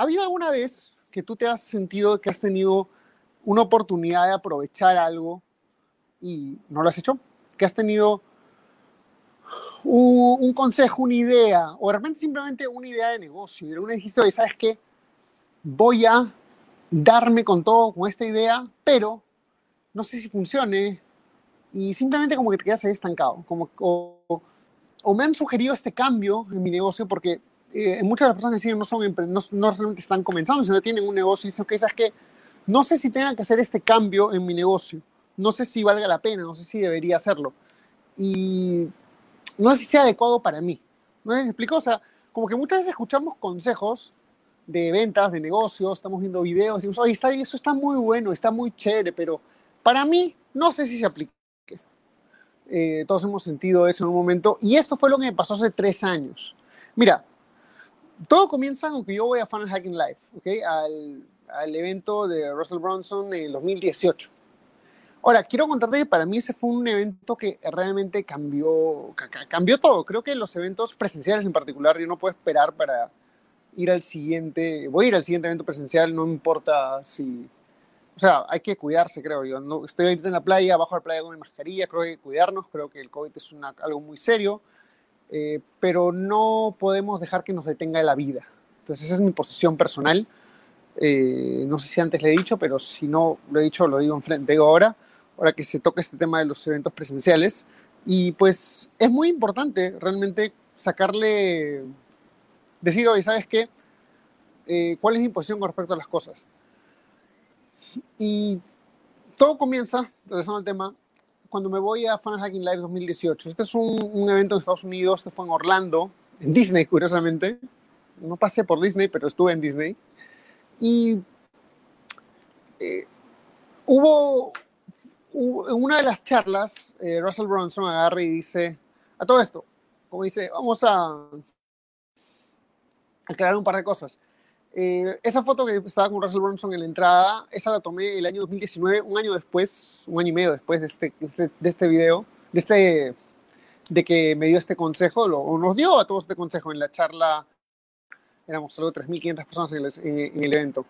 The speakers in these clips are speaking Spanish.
¿Ha habido alguna vez que tú te has sentido que has tenido una oportunidad de aprovechar algo y no lo has hecho? ¿Que has tenido un, consejo, una idea, o de repente simplemente una idea de negocio y de dijiste, oye, ¿sabes qué? Voy a darme con todo con esta idea, pero no sé si funcione y simplemente como que te quedas ahí estancado, como, o, o me han sugerido este cambio en mi negocio porque eh, muchas de las personas que siguen no son no, no, realmente están comenzando, sino tienen un negocio y dicen, ok, ¿sabes qué? No sé si tengan que hacer este cambio en mi negocio, no sé si valga la pena, no sé si debería hacerlo. Y no sé si sea adecuado para mí. ¿No me explico? O sea, como que muchas veces escuchamos consejos de ventas, de negocios, estamos viendo videos y decimos, oye, está, eso está muy bueno, está muy chévere, pero para mí no sé si se aplique. Eh, todos hemos sentido eso en un momento y esto fue lo que me pasó hace tres años. Mira, todo comienza con que yo voy a Funnel Hacking Live, ¿ok? Al, al evento de Russell Bronson en 2018. Ahora, quiero contarte que para mí ese fue un evento que realmente cambió, cambió todo. Creo que los eventos presenciales en particular, yo no puedo esperar para ir al siguiente, voy a ir al siguiente evento presencial, no importa si, o sea, hay que cuidarse, creo yo. No, estoy ahorita en la playa, bajo la playa con mi mascarilla, creo que hay que cuidarnos, creo que el COVID es una, algo muy serio. Eh, pero no podemos dejar que nos detenga la vida. Entonces esa es mi posición personal. Eh, no sé si antes le he dicho, pero si no lo he dicho, lo digo enfrente ahora, ahora que se toca este tema de los eventos presenciales. Y pues es muy importante realmente sacarle, decir, oye, ¿sabes qué? Eh, ¿Cuál es mi posición con respecto a las cosas? Y todo comienza, regresando al tema, cuando me voy a Funnel Hacking Live 2018. Este es un, evento en Estados Unidos, este fue en Orlando, en Disney, curiosamente. No pasé por Disney, pero estuve en Disney. Y eh, hubo, en una de las charlas, eh, Russell Bronson agarra y dice, a todo esto, como dice, vamos a aclarar un par de cosas. Eh, esa foto que estaba con Russell Brunson en la entrada, esa la tomé el año 2019, un año después, un año y medio después de este, de este video, de, este, de que me dio este consejo, lo, o nos dio a todos este consejo en la charla, éramos solo 3.500 personas en el, el evento.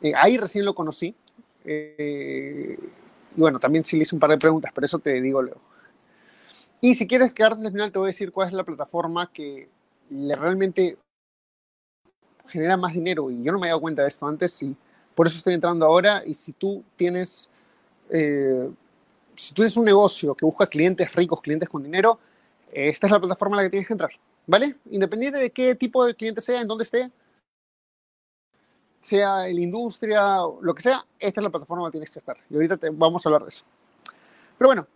Eh, ahí recién lo conocí. Eh, y bueno, también sí le hice un par de preguntas, pero eso te digo luego. Y si quieres quedarte al final, te voy a decir cuál es la plataforma que le realmente genera más dinero y yo no me había dado cuenta de esto antes y por eso estoy entrando ahora y si tú tienes, eh, si tú tienes un negocio que busca clientes ricos, clientes con dinero, esta es la plataforma en la que tienes que entrar, ¿vale? Independiente de qué tipo de cliente sea, en dónde esté, sea en la industria, lo que sea, esta es la plataforma en la que tienes que estar. Y ahorita te, vamos a hablar de eso. Pero bueno,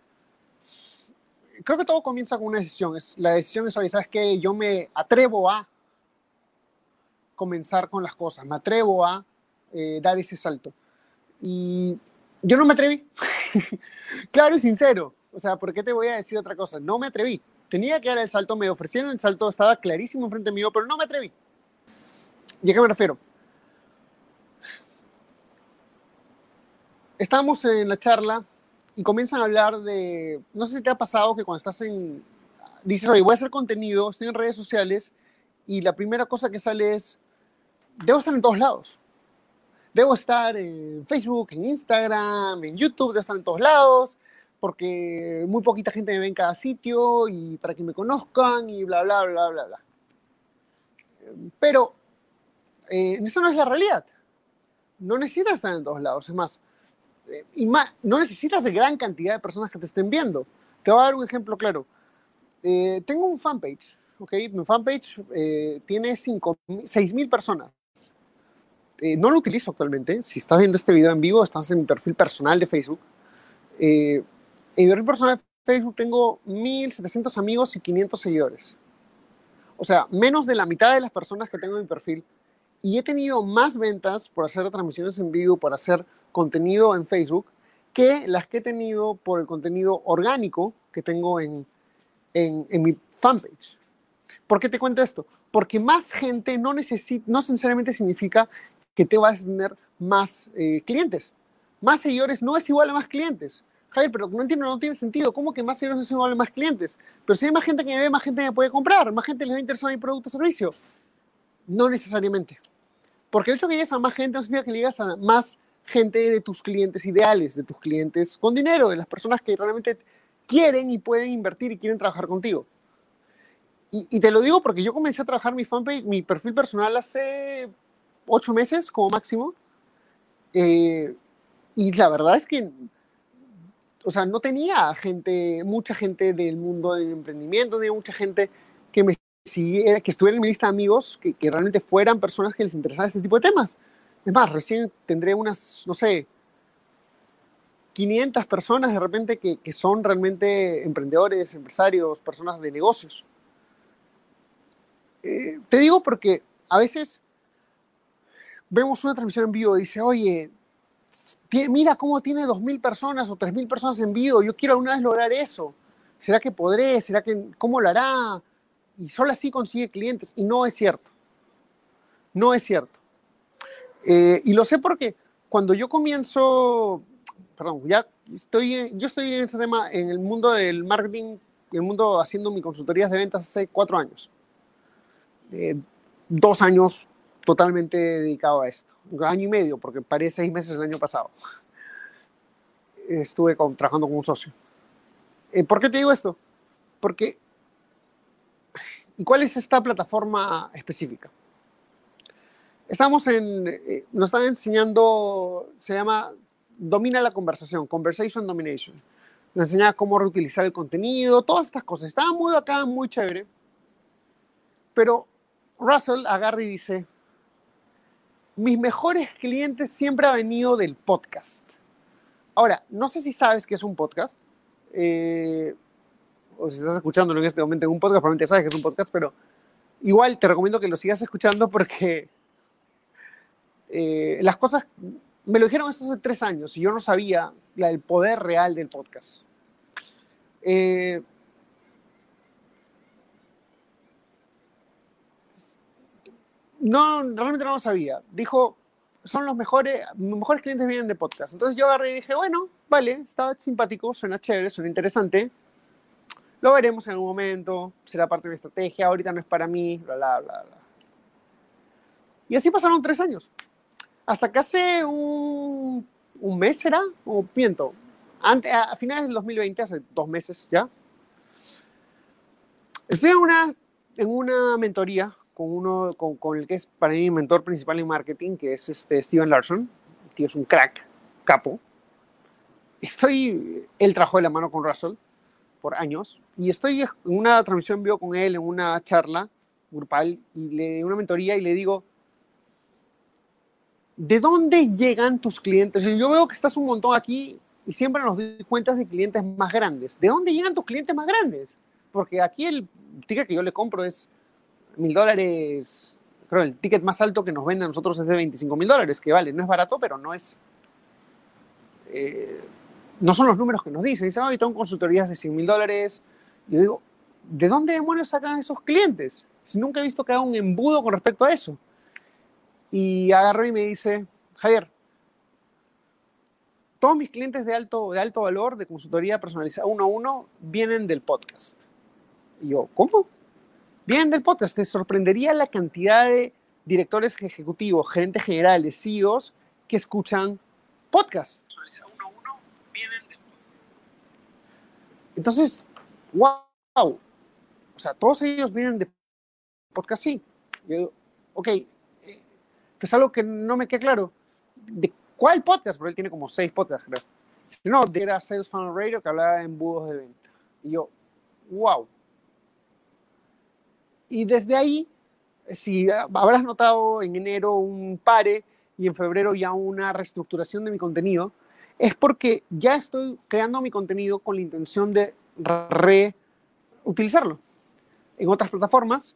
creo que todo comienza con una decisión. Es, la decisión es, oye, ¿sabes qué? Yo me atrevo a comenzar con las cosas, me atrevo a eh, dar ese salto. Y yo no me atreví, claro y sincero, o sea, ¿por qué te voy a decir otra cosa? No me atreví, tenía que dar el salto, me ofrecieron el salto, estaba clarísimo enfrente mío, pero no me atreví. ¿Y a qué me refiero? Estamos en la charla y comienzan a hablar de, no sé si te ha pasado que cuando estás en, dices, oye, voy a hacer contenido, estoy en redes sociales y la primera cosa que sale es, debo estar en todos lados. Debo estar en Facebook, en Instagram, en YouTube, debo estar en todos lados, porque muy poquita gente me ve en cada sitio y para que me conozcan y bla, bla, bla, bla, bla. Pero eh, eso no es la realidad. No necesitas estar en todos lados. Es más, eh, y más, no necesitas de gran cantidad de personas que te estén viendo. Te voy a dar un ejemplo claro. Eh, tengo un fanpage, ¿ok? Mi fanpage tiene 6.000 personas. Eh, no lo utilizo actualmente. Si estás viendo este video en vivo, estás en mi perfil personal de Facebook. Eh, en mi perfil personal de Facebook tengo 1.700 amigos y 500 seguidores. O sea, menos de la mitad de las personas que tengo en mi perfil y he tenido más ventas por hacer transmisiones en vivo, por hacer contenido en Facebook, que las que he tenido por el contenido orgánico que tengo en, en, mi fanpage. ¿Por qué te cuento esto? Porque más gente no, necesita, no necesariamente significa que te vas a tener más eh, clientes. Más seguidores no es igual a más clientes. Javier, pero no entiendo, no tiene sentido. ¿Cómo que más seguidores no es igual a más clientes? Pero si hay más gente que me ve, más gente me puede comprar, más gente les va a interesar mi producto o servicio. No necesariamente. Porque el hecho de que llegues a más gente no significa que llegas a más gente de tus clientes ideales, de tus clientes con dinero, de las personas que realmente quieren y pueden invertir y quieren trabajar contigo. Y, te lo digo porque yo comencé a trabajar mi fanpage, mi perfil personal hace ocho meses como máximo. Eh, y la verdad es que, o sea, no tenía gente, mucha gente del mundo del emprendimiento, ni mucha gente que me siguiera, que estuviera en mi lista de amigos, que, que realmente fueran personas que les interesara este tipo de temas. Es más, recién tendré unas, no sé, 500 personas de repente que, que, son realmente emprendedores, empresarios, personas de negocios. Eh, te digo porque a veces vemos una transmisión en vivo dice, oye, mira cómo tiene 2.000 personas o 3.000 personas en vivo, yo quiero alguna vez lograr eso. ¿Será que podré? ¿Será que cómo lo hará? Y solo así consigue clientes. Y no es cierto. No es cierto. Eh, y lo sé porque cuando yo comienzo perdón, ya estoy, yo estoy en ese tema, en el mundo del marketing, en el mundo haciendo mi consultorías de ventas hace cuatro años. Eh, dos años totalmente dedicado a esto. Un año y medio, porque paré seis meses el año pasado. Estuve trabajando con un socio. Eh, ¿Por qué te digo esto? Porque, ¿y cuál es esta plataforma específica? Estamos en, eh, nos están enseñando, se llama domina la conversación, conversation domination. Nos enseñaba cómo reutilizar el contenido, todas estas cosas. Estaba muy acá, muy chévere. Pero Russell agarra y dice, mis mejores clientes siempre han venido del podcast. Ahora, no sé si sabes qué es un podcast. Eh, o si estás escuchándolo en este momento en un podcast, probablemente sabes que es un podcast, pero igual te recomiendo que lo sigas escuchando porque eh, las cosas me lo dijeron hace tres años y yo no sabía el poder real del podcast. Eh, no, realmente no lo sabía. Dijo, son los mejores, los mejores clientes vienen de podcast. Entonces yo agarré y dije, bueno, vale, está simpático, suena chévere, suena interesante. Lo veremos en algún momento, será parte de mi estrategia, ahorita no es para mí, bla, bla, bla, bla. Y así pasaron tres años hasta que hace un, un mes, ¿será? O piento. a, finales del 2020, hace dos meses ya, estoy en una, en una mentoría con uno con, con, el que es para mí mi mentor principal en marketing, que es este Steven Larson. El tío es un crack, capo. Estoy, él trabajó de la mano con Russell por años y estoy en una transmisión vivo con él en una charla grupal y le una mentoría y le digo, ¿de dónde llegan tus clientes? Yo veo que estás un montón aquí y siempre nos doy cuenta de clientes más grandes. ¿De dónde llegan tus clientes más grandes? Porque aquí el ticket que yo le compro es mil dólares. Creo el ticket más alto que nos venden a nosotros es de 25 mil dólares, que vale, no es barato, pero no es. Eh, no son los números que nos dicen. Dicen, oh, tengo consultorías de 100 mil dólares. Yo digo, ¿de dónde demonios sacan esos clientes? Si nunca he visto que haga un embudo con respecto a eso. Y agarra y me dice, Javier, todos mis clientes de alto, de alto valor, de consultoría personalizada uno a uno, vienen del podcast. Y yo, ¿cómo? Vienen del podcast. Te sorprendería la cantidad de directores ejecutivos, gerentes generales, CEOs que escuchan podcast. Entonces, wow. O sea, todos ellos vienen de podcast, sí. Yo, ok, que es algo que no me queda claro. ¿De cuál podcast? Porque él tiene como seis podcasts, creo. No, era Sales Funnel Radio que hablaba de embudos de venta. Y yo, wow. Y desde ahí, si habrás notado en enero un pare y en febrero ya una reestructuración de mi contenido, es porque ya estoy creando mi contenido con la intención de reutilizarlo en otras plataformas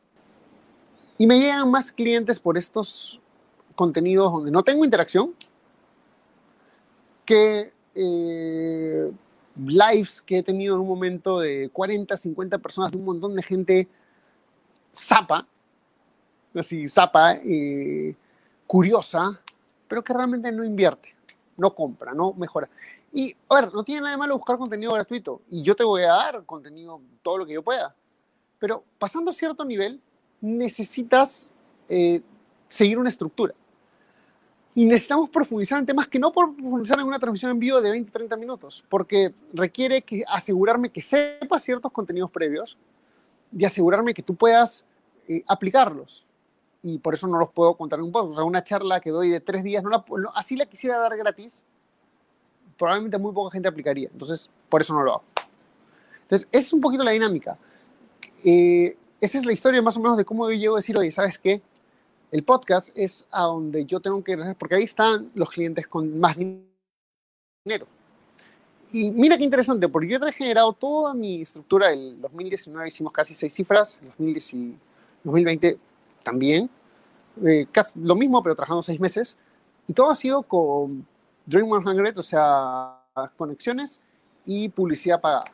y me llegan más clientes por estos contenidos donde no tengo interacción que eh, lives que he tenido en un momento de 40, 50 personas, de un montón de gente zapa, así zapa, eh, curiosa, pero que realmente no invierte, no compra, no mejora. Y, a ver, no tiene nada de malo buscar contenido gratuito y yo te voy a dar contenido todo lo que yo pueda. Pero pasando cierto nivel, necesitas eh, seguir una estructura. Y necesitamos profundizar en temas que no por profundizar en una transmisión en vivo de 20, 30 minutos, porque requiere que asegurarme que sepas ciertos contenidos previos y asegurarme que tú puedas eh, aplicarlos. Y por eso no los puedo contar en un poco. O sea, una charla que doy de tres días, no así la quisiera dar gratis, probablemente muy poca gente aplicaría. Entonces, por eso no lo hago. Entonces, es un poquito la dinámica. Eh, esa es la historia más o menos de cómo yo llego a decir, oye, ¿sabes qué? El podcast es a donde yo tengo que, porque ahí están los clientes con más dinero. Y mira qué interesante, porque yo he generado toda mi estructura. El 2019 hicimos casi seis cifras, el 2020 también. Eh, casi lo mismo, pero trabajando seis meses. Y todo ha sido con Dream 100, o sea, conexiones y publicidad pagada.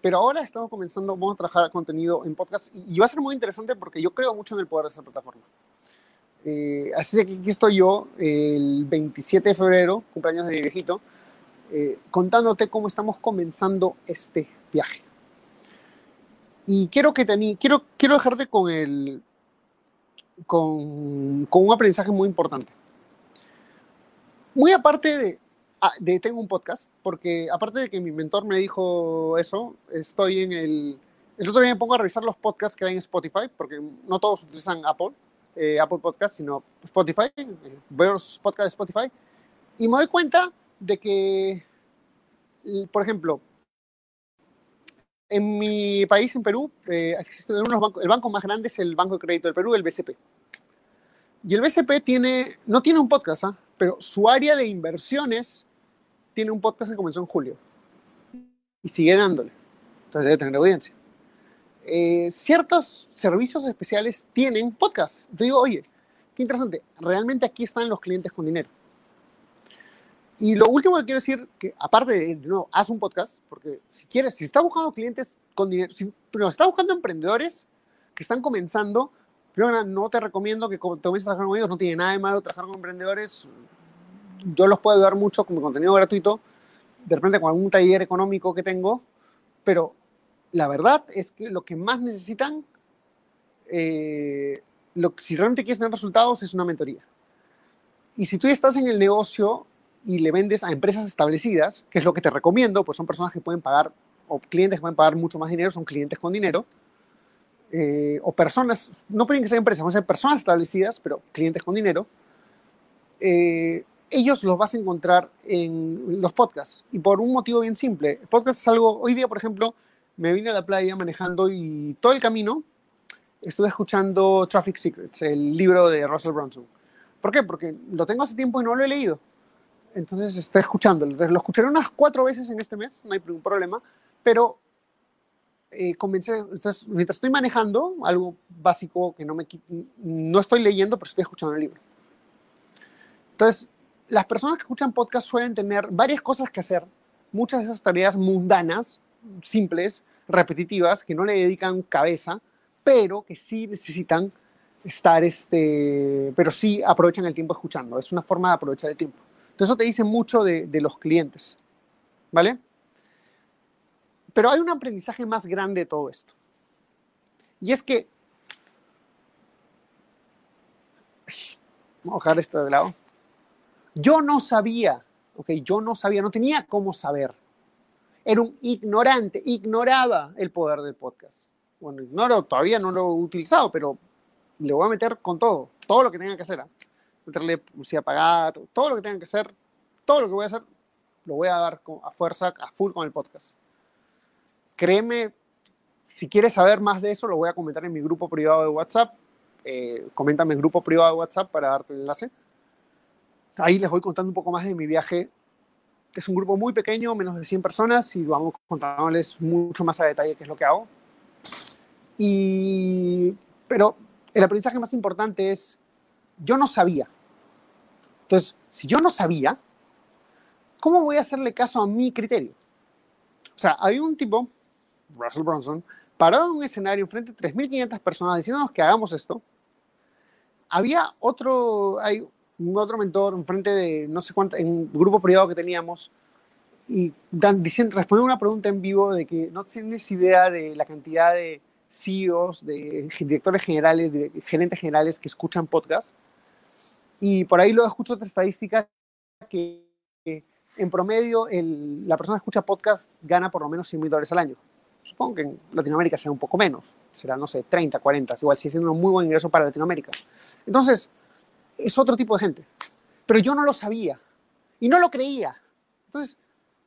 Pero ahora estamos comenzando, vamos a trabajar contenido en podcast y, va a ser muy interesante porque yo creo mucho en el poder de esta plataforma. Eh, así que aquí estoy yo, el 27 de febrero, cumpleaños de viejito, eh, contándote cómo estamos comenzando este viaje. Y quiero, que te, quiero, quiero dejarte con, el, con, con un aprendizaje muy importante. Muy aparte de, ah, de, tengo un podcast, porque aparte de que mi mentor me dijo eso, estoy en el... El otro día me pongo a revisar los podcasts que hay en Spotify, porque no todos utilizan Apple. Eh, Apple Podcast, sino Spotify, veo los podcasts de Spotify, y me doy cuenta de que, por ejemplo, en mi país, en Perú, eh, existe unos bancos, el banco más grande es el Banco de Crédito del Perú, el BCP. Y el BCP tiene, no tiene un podcast, ¿ah? pero su área de inversiones tiene un podcast que comenzó en julio. Y sigue dándole. Entonces debe tener audiencia. Eh, ciertos servicios especiales tienen podcast. Te digo, oye, qué interesante, realmente aquí están los clientes con dinero. Y lo último que quiero decir, que aparte de, no, haz un podcast, porque si quieres, si estás buscando clientes con dinero, si, pero estás buscando emprendedores que están comenzando, primero no te recomiendo que comiences a trabajar con ellos, no tiene nada de malo trabajar con emprendedores. Yo los puedo ayudar mucho con mi contenido gratuito, de repente con algún taller económico que tengo, pero la verdad es que lo que más necesitan, eh, lo, si realmente quieres tener resultados, es una mentoría. Y si tú estás en el negocio y le vendes a empresas establecidas, que es lo que te recomiendo, pues son personas que pueden pagar, o clientes que pueden pagar mucho más dinero, son clientes con dinero, eh, o personas, no pueden que ser empresas, pueden ser personas establecidas, pero clientes con dinero, eh, ellos los vas a encontrar en los podcasts. Y por un motivo bien simple. El podcast es algo, hoy día, por ejemplo, me vine a la playa manejando y todo el camino estuve escuchando Traffic Secrets, el libro de Russell Brunson. ¿Por qué? Porque lo tengo hace tiempo y no lo he leído. Entonces estoy escuchándolo. Lo escucharé unas cuatro veces en este mes, no hay ningún problema, pero eh, comencé, entonces, mientras estoy manejando, algo básico que no me no estoy leyendo, pero estoy escuchando el libro. Entonces, las personas que escuchan podcast suelen tener varias cosas que hacer, muchas de esas tareas mundanas, simples, repetitivas, que no le dedican cabeza, pero que sí necesitan estar, este, pero sí aprovechan el tiempo escuchando. Es una forma de aprovechar el tiempo. Entonces eso te dice mucho de, los clientes, ¿vale? Pero hay un aprendizaje más grande de todo esto. Y es que... Vamos a dejar esto de lado. Yo no sabía, ok, yo no sabía, no tenía cómo saber era un ignorante, ignoraba el poder del podcast. Bueno, ignoro, todavía no lo he utilizado, pero le voy a meter con todo, todo lo que tenga que hacer. ¿eh? Meterle publicidad pagada, todo lo que tenga que hacer, todo lo que voy a hacer, lo voy a dar a fuerza, a full con el podcast. Créeme, si quieres saber más de eso, lo voy a comentar en mi grupo privado de WhatsApp. Eh, coméntame en grupo privado de WhatsApp para darte el enlace. Ahí les voy contando un poco más de mi viaje es un grupo muy pequeño, menos de 100 personas, y vamos contándoles mucho más a detalle qué es lo que hago. Y, pero el aprendizaje más importante es, yo no sabía, Entonces, si yo no sabía, ¿cómo voy a hacerle caso a mi criterio? O sea, hay un tipo, Russell Bronson, parado en un escenario frente a 3.500 personas diciéndonos que hagamos esto. Había otro, hay un otro mentor enfrente de no sé cuánto, en un grupo privado que teníamos, y dan, diciendo, respondiendo una pregunta en vivo de que no tienes idea de la cantidad de CEOs, de directores generales, de gerentes generales que escuchan podcast. Y por ahí lo escucho otra estadística que en promedio la persona que escucha podcast gana por lo menos 100 mil dólares al año. Supongo que en Latinoamérica será un poco menos, será, no sé, 30, 40, igual sigue siendo un muy buen ingreso para Latinoamérica. Entonces, es otro tipo de gente. Pero yo no lo sabía y no lo creía. Entonces,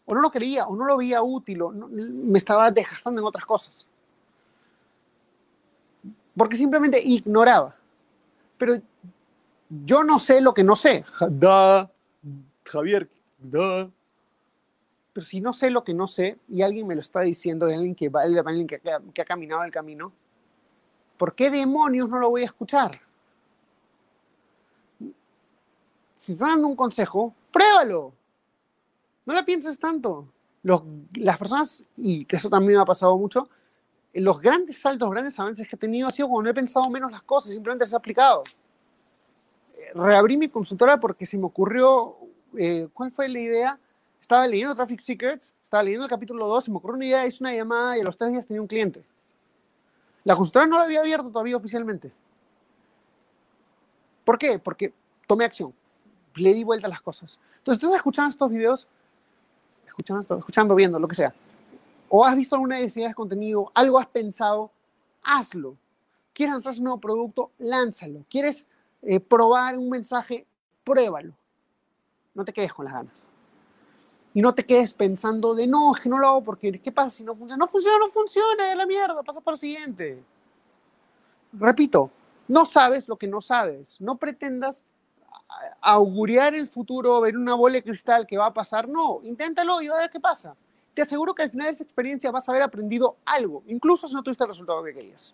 o no lo creía, o no lo veía útil, o me estaba desgastando en otras cosas. Porque simplemente ignoraba. Pero yo no sé lo que no sé. Da, Javier, da. Pero si no sé lo que no sé y alguien me lo está diciendo, alguien que, alguien que, que ha caminado el camino, ¿por qué demonios no lo voy a escuchar? Si está dando un consejo, pruébalo. No la pienses tanto. las personas, y que eso también me ha pasado mucho, los grandes saltos, grandes avances que he tenido ha sido cuando no he pensado menos las cosas, simplemente se ha aplicado. Reabrí mi consultora porque se me ocurrió, eh, ¿cuál fue la idea? Estaba leyendo Traffic Secrets, estaba leyendo el capítulo 2, se me ocurrió una idea, hice una llamada y a los tres días tenía un cliente. La consultora no la había abierto todavía oficialmente. ¿Por qué? Porque tomé acción, le di vuelta a las cosas. Entonces, estás escuchando estos videos, escuchando, escuchando, viendo, lo que sea, o has visto alguna necesidad de contenido, algo has pensado, hazlo. ¿Quieres lanzar un nuevo producto? Lánzalo. ¿Quieres eh, probar un mensaje? Pruébalo. No te quedes con las ganas. Y no te quedes pensando de no, es que no lo hago porque ¿qué pasa si no funciona? No funciona, no funciona, es la mierda, pasa por lo siguiente. Repito, no sabes lo que no sabes. No pretendas auguriar el futuro, ver una bola de cristal que va a pasar. No, inténtalo y va a ver qué pasa. Te aseguro que al final de esa experiencia vas a haber aprendido algo, incluso si no tuviste el resultado que querías.